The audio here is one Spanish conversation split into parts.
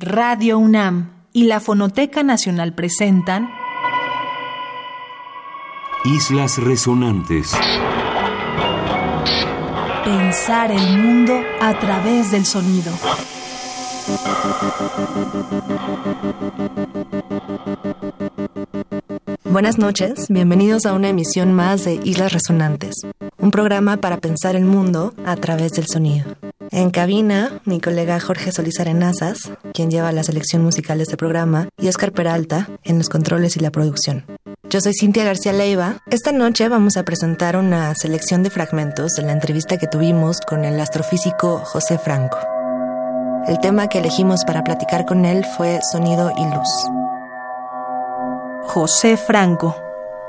Radio UNAM y la Fonoteca Nacional presentan Islas Resonantes. Pensar el mundo a través del sonido. Buenas noches, bienvenidos a una emisión más de Islas Resonantes, un programa para pensar el mundo a través del sonido. En cabina, mi colega Jorge Solís Arenazas, quien lleva la selección musical de este programa, y Oscar Peralta en los controles y la producción. Yo soy Cintia García Leiva. Esta noche vamos a presentar una selección de fragmentos de la entrevista que tuvimos con el astrofísico José Franco. El tema que elegimos para platicar con él fue Sonido y Luz. José Franco,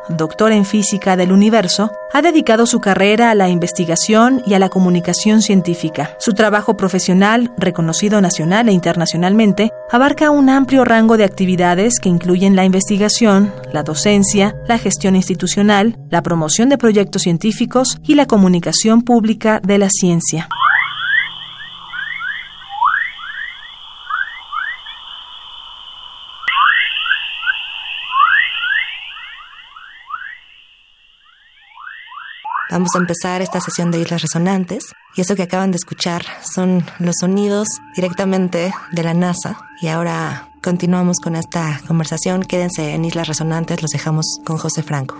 doctor en física del universo, ha dedicado su carrera a la investigación y a la comunicación científica. Su trabajo profesional, reconocido nacional e internacionalmente, abarca un amplio rango de actividades que incluyen la investigación, la docencia, la gestión institucional, la promoción de proyectos científicos y la comunicación pública de la ciencia. Vamos a empezar esta sesión de Islas Resonantes y eso que acaban de escuchar son los sonidos directamente de la NASA y ahora continuamos con esta conversación. Quédense en Islas Resonantes, los dejamos con José Franco.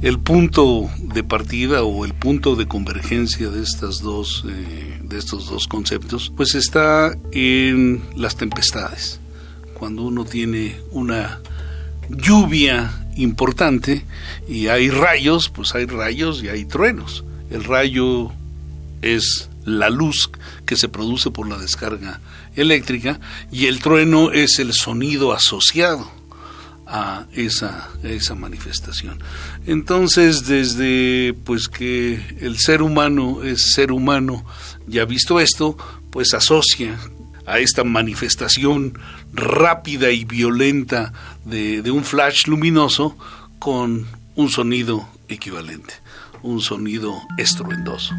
El punto de partida o el punto de convergencia de estas dos eh, de estos dos conceptos pues está en las tempestades. Cuando uno tiene una lluvia importante y hay rayos, pues hay rayos y hay truenos. El rayo es la luz que se produce por la descarga eléctrica y el trueno es el sonido asociado a esa, esa manifestación. Entonces, desde pues que el ser humano es ser humano, ya visto esto, pues asocia a esta manifestación rápida y violenta de, de, un flash luminoso con un sonido equivalente, un sonido estruendoso.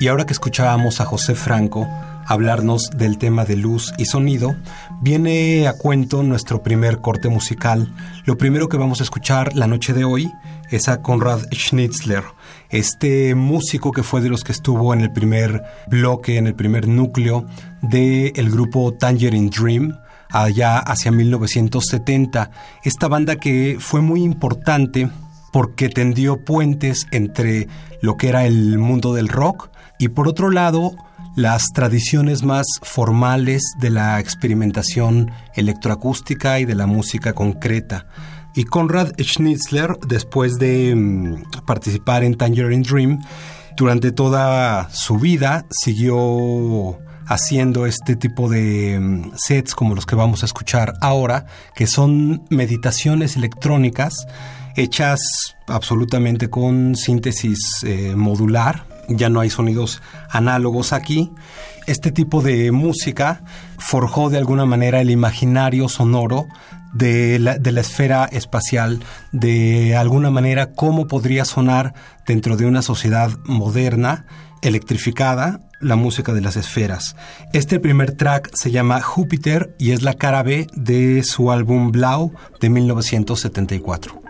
Y ahora que escuchábamos a José Franco hablarnos del tema de luz y sonido, viene a cuento nuestro primer corte musical. Lo primero que vamos a escuchar la noche de hoy es a Konrad Schnitzler, este músico que fue de los que estuvo en el primer bloque, en el primer núcleo del el grupo Tangerine Dream, allá hacia 1970. Esta banda que fue muy importante porque tendió puentes entre lo que era el mundo del rock y por otro lado las tradiciones más formales de la experimentación electroacústica y de la música concreta. Y Konrad Schnitzler, después de mm, participar en Tangerine Dream, durante toda su vida siguió haciendo este tipo de mm, sets como los que vamos a escuchar ahora, que son meditaciones electrónicas hechas absolutamente con síntesis eh, modular. Ya no hay sonidos análogos aquí. Este tipo de música forjó de alguna manera el imaginario sonoro de la, esfera espacial, de alguna manera cómo podría sonar dentro de una sociedad moderna, electrificada, la música de las esferas. Este primer track se llama Júpiter y es la cara B de su álbum Blau de 1974.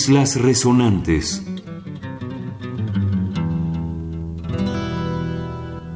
Islas Resonantes.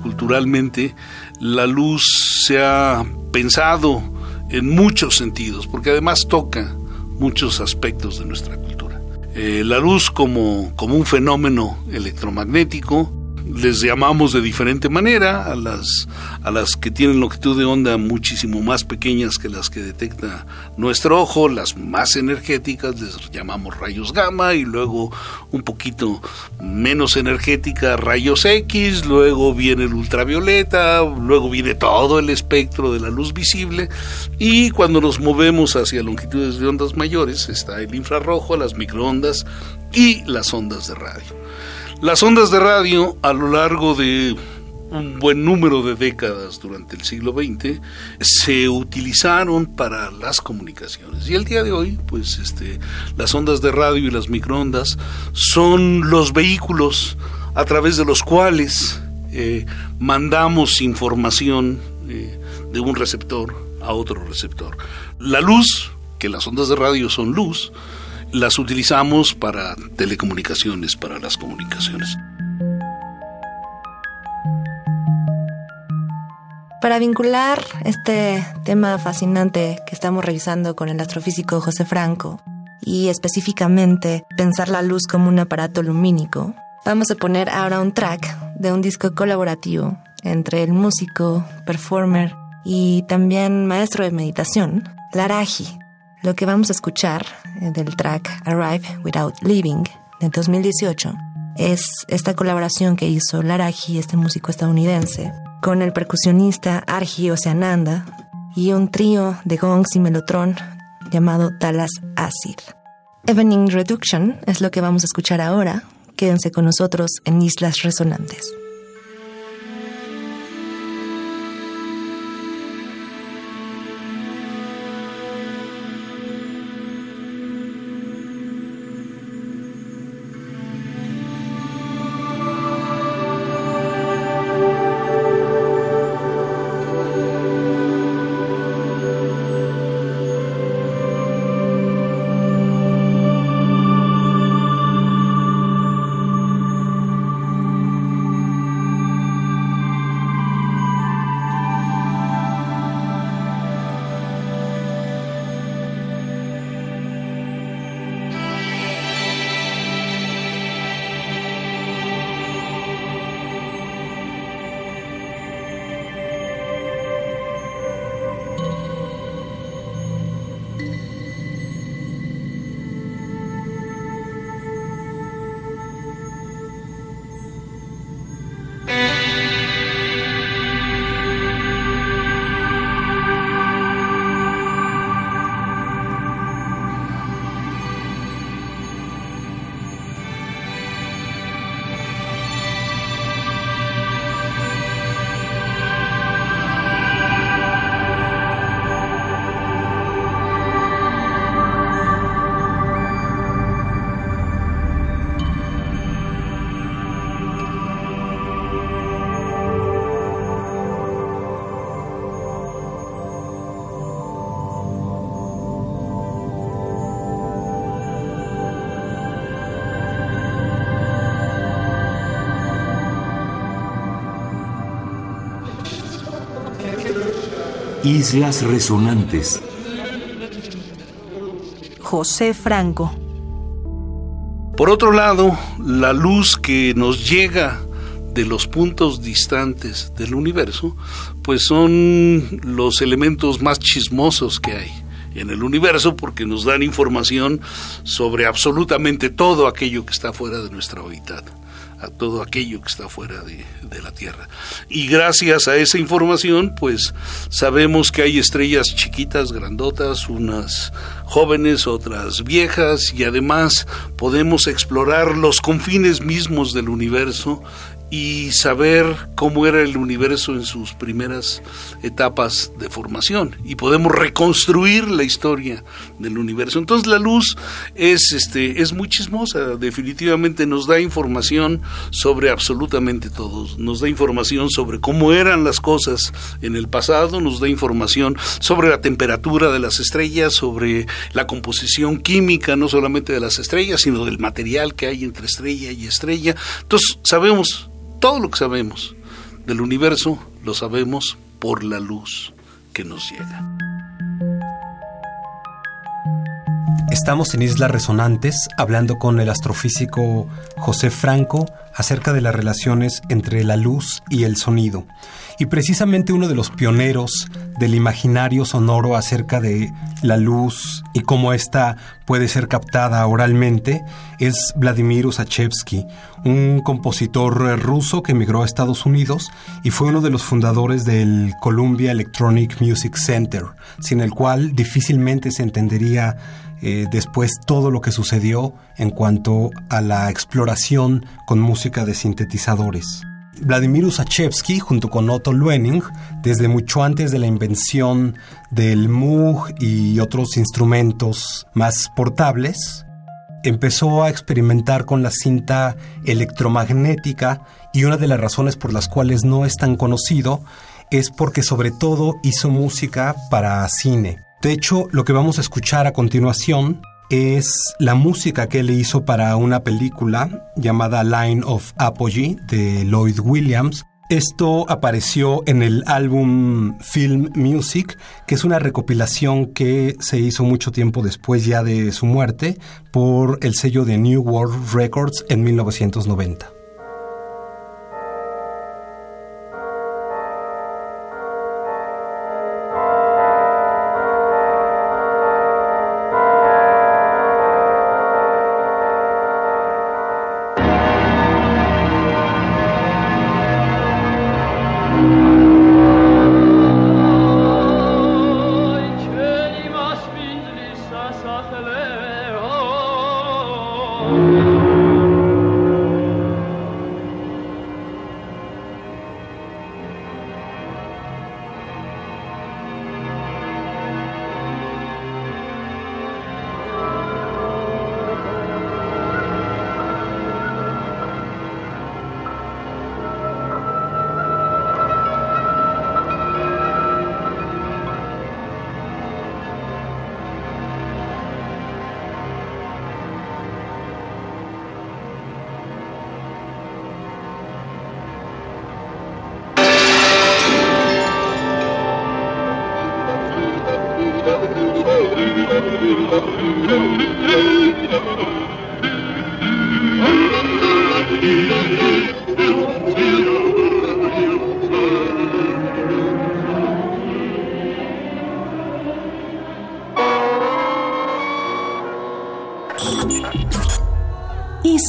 Culturalmente, la luz se ha pensado en muchos sentidos, porque además toca muchos aspectos de nuestra cultura. Eh, la luz como, como un fenómeno electromagnético, les llamamos de diferente manera a las, a las que tienen longitud de onda muchísimo más pequeñas que las que detecta nuestro ojo, las más energéticas les llamamos rayos gamma y luego un poquito menos energética rayos X, luego viene el ultravioleta, luego viene todo el espectro de la luz visible y cuando nos movemos hacia longitudes de ondas mayores está el infrarrojo, las microondas y las ondas de radio. Las ondas de radio a lo largo de un buen número de décadas durante el siglo XX se utilizaron para las comunicaciones. Y el día de hoy pues este las ondas de radio y las microondas son los vehículos a través de los cuales eh, mandamos información eh, de un receptor a otro receptor. La luz que las ondas de radio son luz las utilizamos para telecomunicaciones, para las comunicaciones. Para vincular este tema fascinante que estamos revisando con el astrofísico José Franco y específicamente pensar la luz como un aparato lumínico, vamos a poner ahora un track de un disco colaborativo entre el músico, performer y también maestro de meditación, Laraji, lo que vamos a escuchar eh, del track Arrive Without Leaving de 2018 es esta colaboración que hizo Laraji, este músico estadounidense, con el percusionista Arji Oceananda y un trío de gongs y melotron llamado Dallas Acid. Evening Reduction es lo que vamos a escuchar ahora. Quédense con nosotros en Islas Resonantes. Islas Resonantes. José Franco. Por otro lado, la luz que nos llega de los puntos distantes del universo, pues son los elementos más chismosos que hay en el universo porque nos dan información sobre absolutamente todo aquello que está fuera de nuestra órbita todo aquello que está fuera de, la Tierra. Y gracias a esa información, pues sabemos que hay estrellas chiquitas, grandotas, unas jóvenes, otras viejas, y además podemos explorar los confines mismos del universo y saber cómo era el universo en sus primeras etapas de formación y podemos reconstruir la historia del universo. Entonces la luz es este es muy chismosa, definitivamente nos da información sobre absolutamente todos, nos da información sobre cómo eran las cosas en el pasado, nos da información sobre la temperatura de las estrellas, sobre la composición química no solamente de las estrellas, sino del material que hay entre estrella y estrella. Entonces sabemos todo lo que sabemos del universo lo sabemos por la luz que nos llega. Estamos en Islas Resonantes hablando con el astrofísico José Franco acerca de las relaciones entre la luz y el sonido. Y precisamente uno de los pioneros del imaginario sonoro acerca de la luz y cómo ésta puede ser captada oralmente es Vladimir Usachevsky, un compositor ruso que emigró a Estados Unidos y fue uno de los fundadores del Columbia Electronic Music Center, sin el cual difícilmente se entendería eh, después todo lo que sucedió en cuanto a la exploración con música de sintetizadores. Vladimir Usachevsky, junto con Otto Luening, desde mucho antes de la invención del Moog y otros instrumentos más portables, empezó a experimentar con la cinta electromagnética y una de las razones por las cuales no es tan conocido es porque sobre todo hizo música para cine. De hecho, lo que vamos a escuchar a continuación es la música que él hizo para una película llamada Line of Apogee de Lloyd Williams. Esto apareció en el álbum Film Music, que es una recopilación que se hizo mucho tiempo después ya de su muerte por el sello de New World Records en 1990.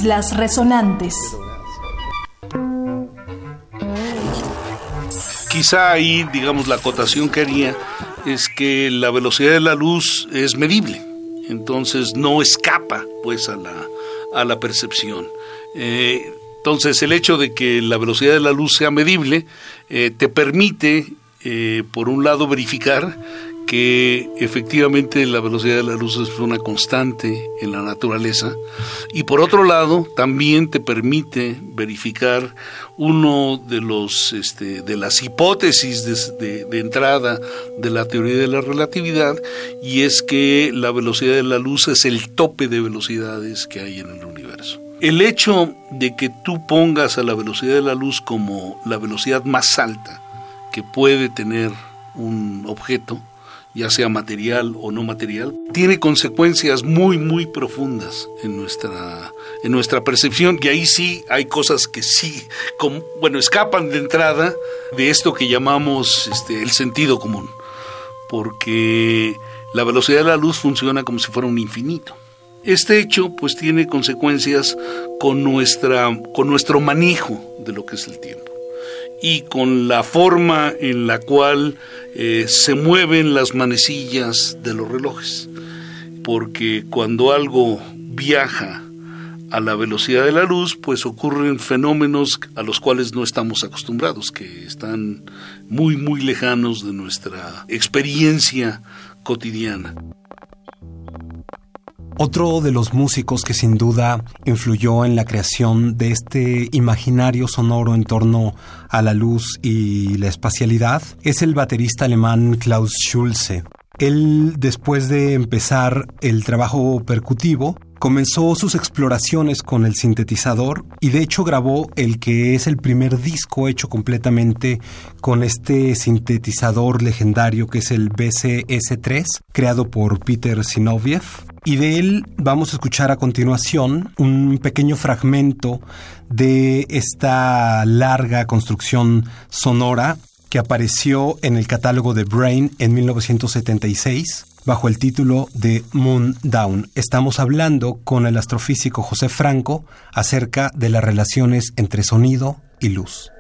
Islas Resonantes. Quizá ahí, digamos, la acotación que haría es que la velocidad de la luz es medible, entonces no escapa pues a la, a la percepción. Eh, entonces el hecho de que la velocidad de la luz sea medible eh, te permite, eh, por un lado, verificar que efectivamente la velocidad de la luz es una constante en la naturaleza y por otro lado también te permite verificar uno de los este, de las hipótesis de, de, entrada de la teoría de la relatividad y es que la velocidad de la luz es el tope de velocidades que hay en el universo. El hecho de que tú pongas a la velocidad de la luz como la velocidad más alta que puede tener un objeto ya sea material o no material, tiene consecuencias muy, muy profundas en nuestra, en nuestra percepción. Y ahí sí hay cosas que sí, bueno, escapan de entrada de esto que llamamos este, el sentido común, porque la velocidad de la luz funciona como si fuera un infinito. Este hecho pues tiene consecuencias con, nuestra, con nuestro manejo de lo que es el tiempo y con la forma en la cual eh, se mueven las manecillas de los relojes. Porque cuando algo viaja a la velocidad de la luz, pues ocurren fenómenos a los cuales no estamos acostumbrados, que están muy, muy lejanos de nuestra experiencia cotidiana. Otro de los músicos que sin duda influyó en la creación de este imaginario sonoro en torno a la luz y la espacialidad es el baterista alemán Klaus Schulze. Él, después de empezar el trabajo percutivo, comenzó sus exploraciones con el sintetizador y de hecho grabó el que es el primer disco hecho completamente con este sintetizador legendario que es el BCS3, creado por Peter Sinoviev. Y de él vamos a escuchar a continuación un pequeño fragmento de esta larga construcción sonora que apareció en el catálogo de Brain en 1976 bajo el título de Moon Down. Estamos hablando con el astrofísico José Franco acerca de las relaciones entre sonido y luz.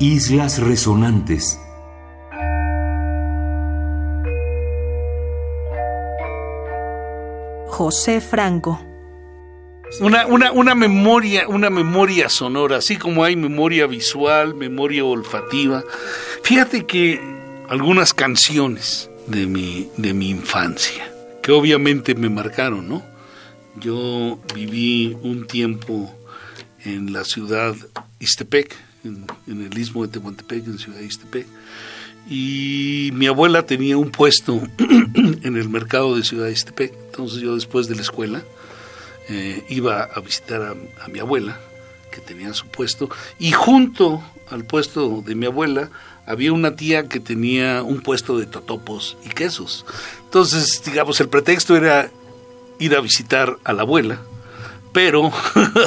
Islas Resonantes. José Franco. Una, una, una, memoria, una memoria sonora, así como hay memoria visual, memoria olfativa. Fíjate que algunas canciones de mi, de mi infancia, que obviamente me marcaron, ¿no? Yo viví un tiempo en la ciudad Istepec, en, el istmo de Tehuantepec, en Ciudad de Istepec. Y mi abuela tenía un puesto en el mercado de Ciudad de Istepec. Entonces yo después de la escuela eh, iba a visitar a, a mi abuela, que tenía su puesto, y junto al puesto de mi abuela había una tía que tenía un puesto de totopos y quesos. Entonces, digamos, el pretexto era ir a visitar a la abuela pero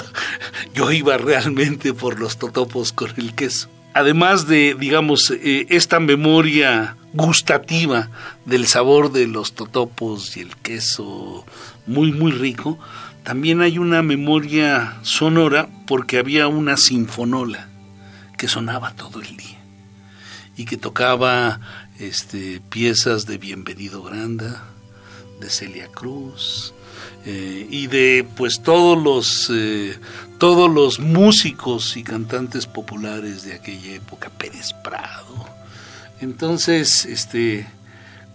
yo iba realmente por los totopos con el queso. Además de, digamos, eh, esta memoria gustativa del sabor de los totopos y el queso muy, muy rico, también hay una memoria sonora porque había una sinfonola que sonaba todo el día y que tocaba este, piezas de Bienvenido Granda, de Celia Cruz, eh, y de pues todos los eh, todos los músicos y cantantes populares de aquella época Pérez Prado. Entonces este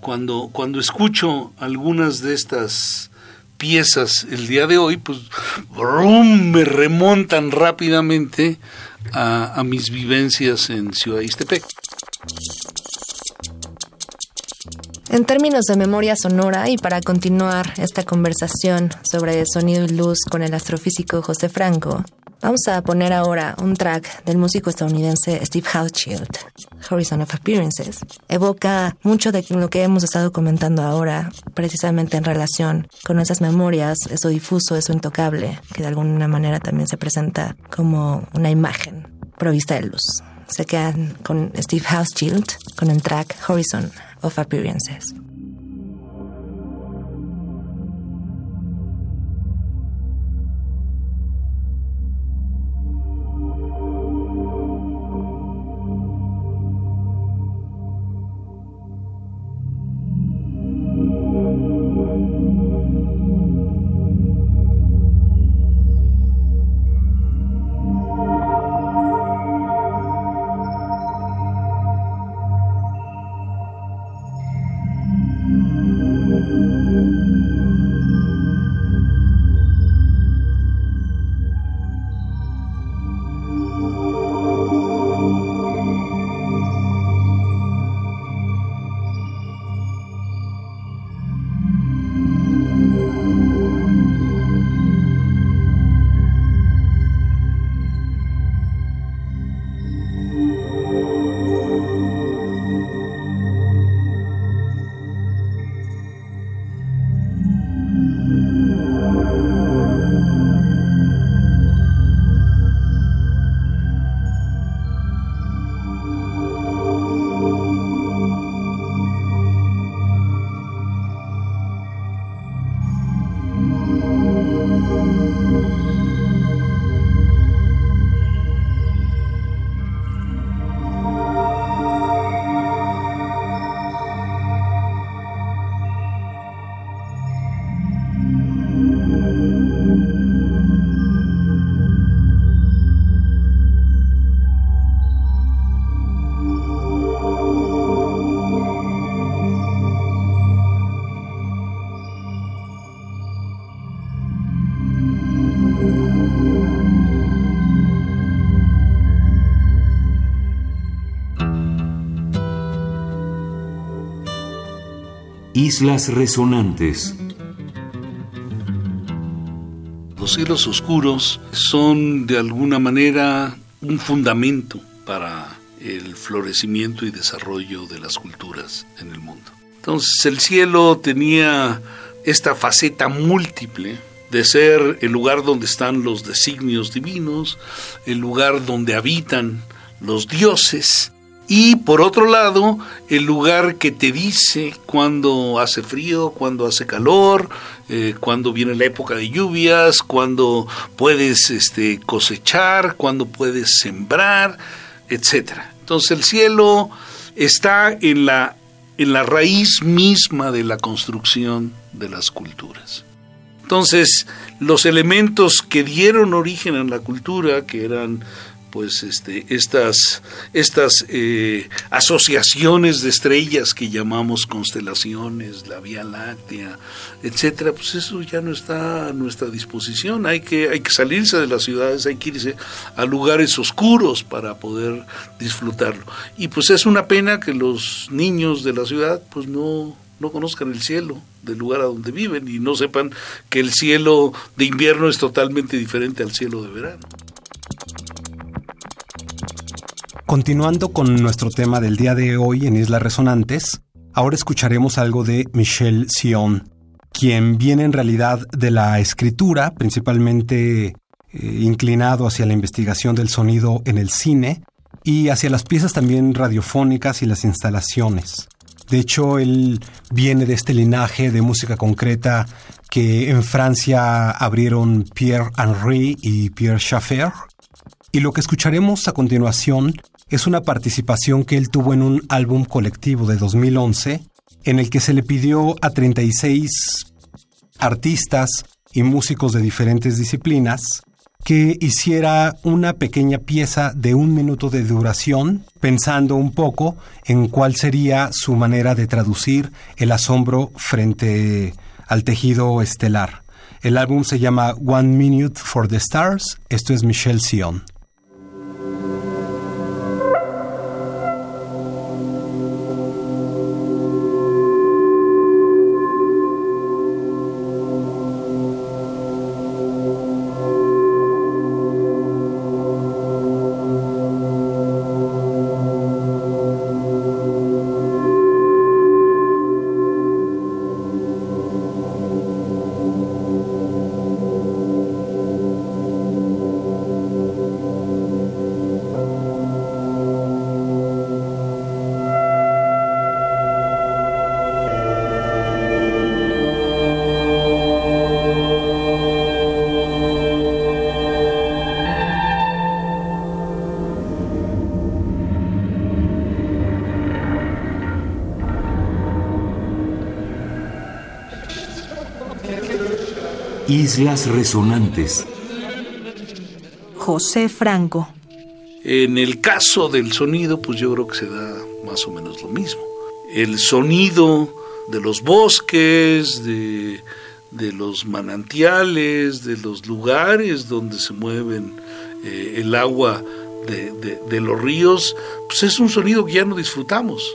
cuando cuando escucho algunas de estas piezas el día de hoy pues me remontan rápidamente a, a mis vivencias en Ciudad Istepec En términos de memoria sonora y para continuar esta conversación sobre sonido y luz con el astrofísico José Franco, vamos a poner ahora un track del músico estadounidense Steve Houschild, Horizon of Appearances. Evoca mucho de lo que hemos estado comentando ahora, precisamente en relación con esas memorias, eso difuso, eso intocable, que de alguna manera también se presenta como una imagen provista de luz. Se quedan con Steve Houschild con el track Horizon of appearances. Islas Resonantes. Los cielos oscuros son de alguna manera un fundamento para el florecimiento y desarrollo de las culturas en el mundo. Entonces el cielo tenía esta faceta múltiple de ser el lugar donde están los designios divinos, el lugar donde habitan los dioses, y por otro lado, el lugar que te dice cuando hace frío, cuando hace calor, eh, cuando viene la época de lluvias, cuando puedes este, cosechar, cuando puedes sembrar, etc. Entonces el cielo está en la, en la raíz misma de la construcción de las culturas. Entonces, los elementos que dieron origen a la cultura, que eran pues este, estas, estas eh, asociaciones de estrellas que llamamos constelaciones, la Vía Láctea, etcétera, pues eso ya no está a nuestra disposición. Hay que, hay que salirse de las ciudades, hay que irse a lugares oscuros para poder disfrutarlo. Y pues es una pena que los niños de la ciudad pues no, no conozcan el cielo del lugar a donde viven y no sepan que el cielo de invierno es totalmente diferente al cielo de verano. Continuando con nuestro tema del día de hoy en Islas Resonantes, ahora escucharemos algo de Michel Sion, quien viene en realidad de la escritura, principalmente eh, inclinado hacia la investigación del sonido en el cine y hacia las piezas también radiofónicas y las instalaciones. De hecho, él viene de este linaje de música concreta que en Francia abrieron Pierre Henry y Pierre Schaffer. Y lo que escucharemos a continuación es una participación que él tuvo en un álbum colectivo de 2011 en el que se le pidió a 36 artistas y músicos de diferentes disciplinas que hiciera una pequeña pieza de un minuto de duración, pensando un poco en cuál sería su manera de traducir el asombro frente al tejido estelar. El álbum se llama One Minute for the Stars, esto es Michelle Sion. Islas Resonantes. José Franco. En el caso del sonido, pues yo creo que se da más o menos lo mismo. El sonido de los bosques, de, los manantiales, de los lugares donde se mueven eh, el agua de, los ríos, pues es un sonido que ya no disfrutamos,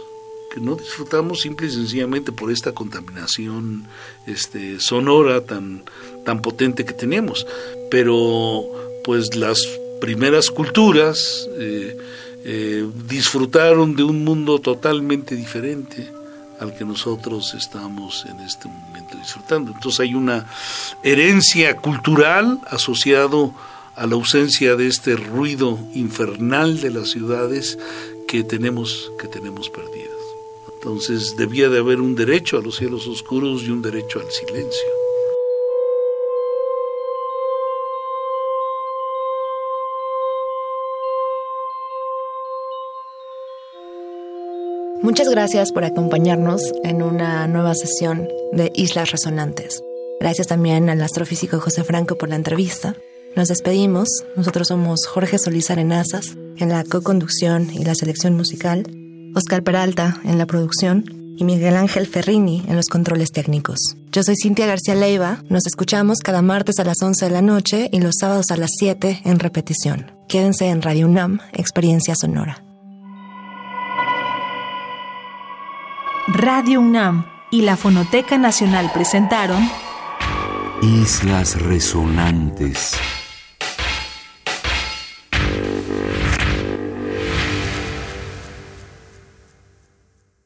que no disfrutamos simple y sencillamente por esta contaminación este, sonora tan, tan potente que tenemos. Pero pues las primeras culturas eh, eh, disfrutaron de un mundo totalmente diferente al que nosotros estamos en este momento disfrutando. Entonces hay una herencia cultural asociado a la ausencia de este ruido infernal de las ciudades que tenemos que tenemos perdidas. Entonces debía de haber un derecho a los cielos oscuros y un derecho al silencio. Muchas gracias por acompañarnos en una nueva sesión de Islas Resonantes. Gracias también al astrofísico José Franco por la entrevista. Nos despedimos. Nosotros somos Jorge Solís Arenazas en la co-conducción y la selección musical, Oscar Peralta en la producción y Miguel Ángel Ferrini en los controles técnicos. Yo soy Cintia García Leiva. Nos escuchamos cada martes a las 11 de la noche y los sábados a las 7 en repetición. Quédense en Radio UNAM, Experiencia Sonora. Radio UNAM y la Fonoteca Nacional presentaron Islas Resonantes.